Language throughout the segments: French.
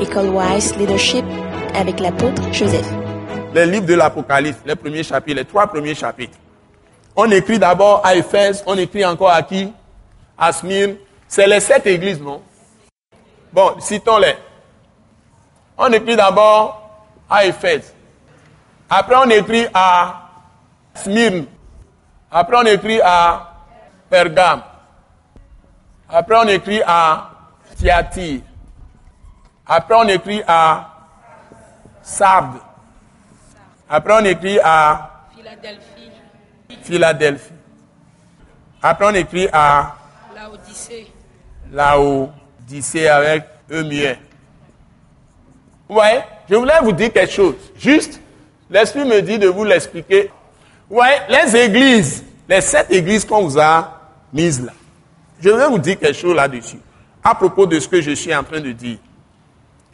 École Wise Leadership avec l'apôtre Joseph. Les livres de l'Apocalypse, les premiers chapitres, les trois premiers chapitres. On écrit d'abord à Éphèse, on écrit encore à qui? À Smyrne. C'est les sept églises, non? Bon, citons-les. On écrit d'abord à Éphèse. Après, on écrit à Smyrne. Après, on écrit à Pergame. Après, on écrit à Thyatire. Après, on écrit à Sardes. Après, on écrit à Philadelphie, Philadelphie. Après, on écrit à Laodicée, Laodicée avec E muet. Vous voyez, je voulais vous dire quelque chose. Juste, l'Esprit me dit de vous l'expliquer. Vous voyez, les églises, les sept églises qu'on vous a mises là, je voulais vous dire quelque chose là-dessus, à propos de ce que je suis en train de dire.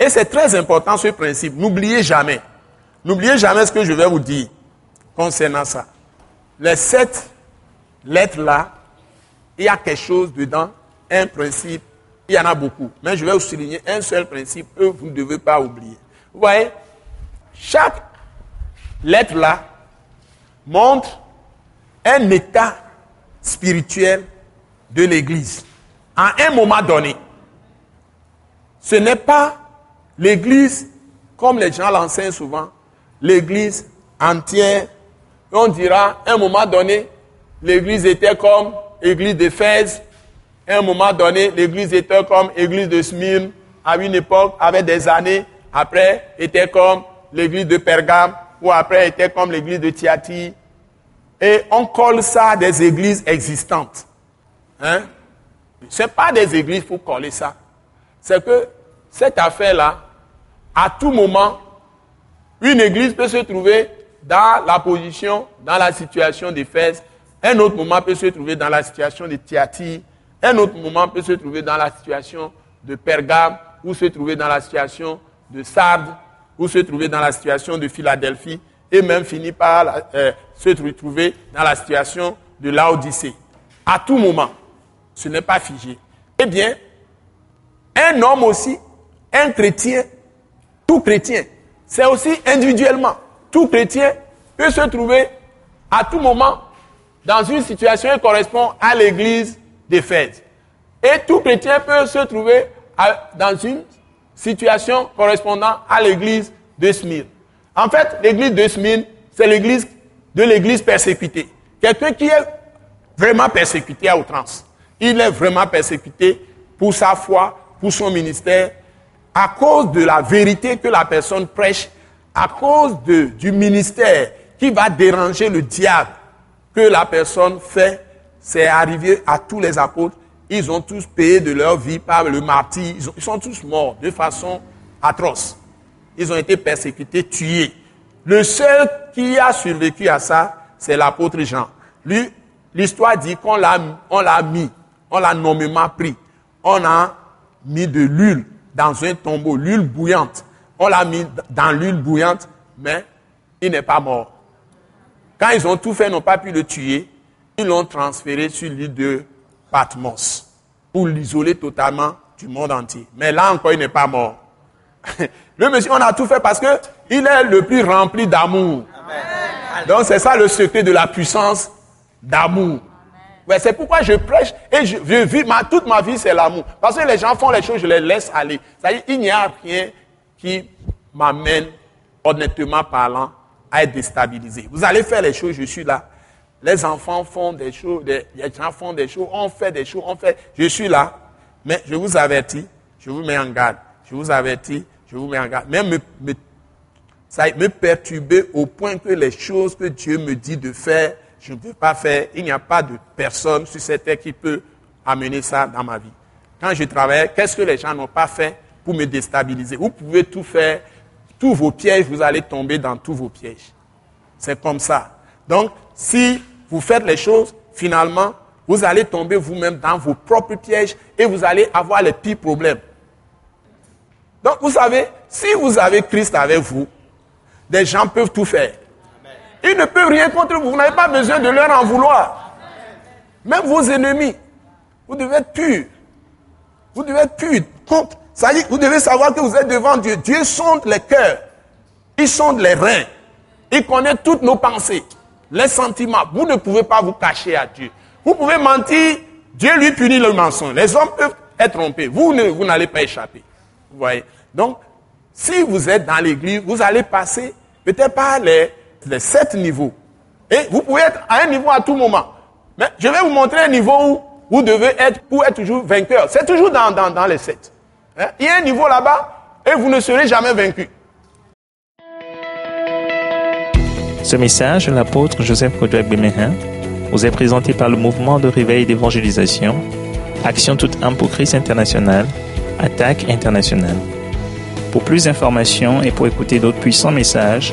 Et c'est très important ce principe. N'oubliez jamais. N'oubliez jamais ce que je vais vous dire concernant ça. Les sept lettres-là, il y a quelque chose dedans, un principe. Il y en a beaucoup. Mais je vais vous souligner un seul principe que vous ne devez pas oublier. Vous voyez, chaque lettre-là montre un état spirituel de l'Église. À un moment donné, ce n'est pas l'Église, comme les gens l'enseignent souvent, l'Église entière. On dira, à un moment donné, l'Église était comme l'Église d'Éphèse. À un moment donné, l'Église était comme l'Église de Smyrne. À une époque, avec des années, après, était comme l'Église de Pergame, ou après, était comme l'Église de Thyatire. Et on colle ça des églises existantes. Hein? Ce n'est pas des églises pour coller ça. C'est que cette affaire-là, à tout moment, une église peut se trouver dans la position, dans la situation d'Éphèse. Un autre moment peut se trouver dans la situation de Thyatire. Un autre moment peut se trouver dans la situation de Pergame, ou se trouver dans la situation de Sardes, ou se trouver dans la situation de Philadelphie, et même finir par euh, se retrouver dans la situation de Laodicée. À tout moment, ce n'est pas figé. Eh bien, un homme aussi, un chrétien, tout chrétien, c'est aussi individuellement. Tout chrétien peut se trouver à tout moment dans une situation qui correspond à l'église d'Éphèse. Et tout chrétien peut se trouver dans une situation correspondant à l'église de Smyrne. En fait, l'église de Smyrne, c'est l'église de l'église persécutée. Quelqu'un qui est vraiment persécuté à outrance. Il est vraiment persécuté pour sa foi, pour son ministère, à cause de la vérité que la personne prêche, à cause du ministère qui va déranger le diable que la personne fait. C'est arrivé à tous les apôtres. Ils ont tous payé de leur vie par le martyr. Ils, ont- ils sont tous morts de façon atroce. Ils ont été persécutés, tués. Le seul qui a survécu à ça, c'est l'apôtre Jean. Lui, l'histoire dit qu'on l'a, l'a mis, on l'a nommément pris. On a mis de l'huile dans un tombeau, l'huile bouillante. On l'a mis dans l'huile bouillante, mais il n'est pas mort. Quand ils ont tout fait, ils n'ont pas pu le tuer. Ils l'ont transféré sur l'île de Patmos pour l'isoler totalement du monde entier. Mais là encore, il n'est pas mort. Le monsieur, on a tout fait parce que il est le plus rempli d'amour. Donc c'est ça le secret de la puissance d'amour. C'est pourquoi je prêche et je, je vis ma, toute ma vie, c'est l'amour. Parce que les gens font les choses, je les laisse aller. C'est-à-dire, il n'y a rien qui m'amène, honnêtement parlant, à être déstabilisé. Vous allez faire les choses, je suis là. Les enfants font des choses, les gens font des choses, on fait des choses, on fait. Je suis là. Mais je vous avertis, je vous mets en garde. Je vous avertis, je vous mets en garde. Même me, me ça me perturber au point que les choses que Dieu me dit de faire, je ne peux pas faire. Il n'y a pas de personne sur cette terre qui peut amener ça dans ma vie. Quand je travaille, qu'est-ce que les gens n'ont pas fait pour me déstabiliser? Vous pouvez tout faire, tous vos pièges, vous allez tomber dans tous vos pièges. C'est comme ça. Donc, si vous faites les choses, finalement, vous allez tomber vous-même dans vos propres pièges et vous allez avoir les pires problèmes. Donc, vous savez, si vous avez Christ avec vous, des gens peuvent tout faire. Ils ne peuvent rien contre vous. Vous n'avez pas besoin de leur en vouloir. Même vos ennemis, vous devez être pur. Vous devez être pur Ça vous devez savoir que vous êtes devant Dieu. Dieu sonde les cœurs. Il sonde les reins. Il connaît toutes nos pensées, les sentiments. Vous ne pouvez pas vous cacher à Dieu. Vous pouvez mentir, Dieu lui punit le mensonge. Les hommes peuvent être trompés. Vous, vous n'allez pas échapper. Vous voyez Donc, si vous êtes dans l'église, vous allez passer peut-être pas les, les sept niveaux. Et vous pouvez être à un niveau à tout moment. Mais je vais vous montrer un niveau où vous devez être pour être toujours vainqueur. C'est toujours dans, dans, dans les sept. Hein? Il y a un niveau là-bas et vous ne serez jamais vaincu. Ce message l'apôtre Joseph Kodouak Bemehin vous est présenté par le mouvement de réveil d'évangélisation, Action toute âme pour Christ international, Attaque internationale. Pour plus d'informations et pour écouter d'autres puissants messages,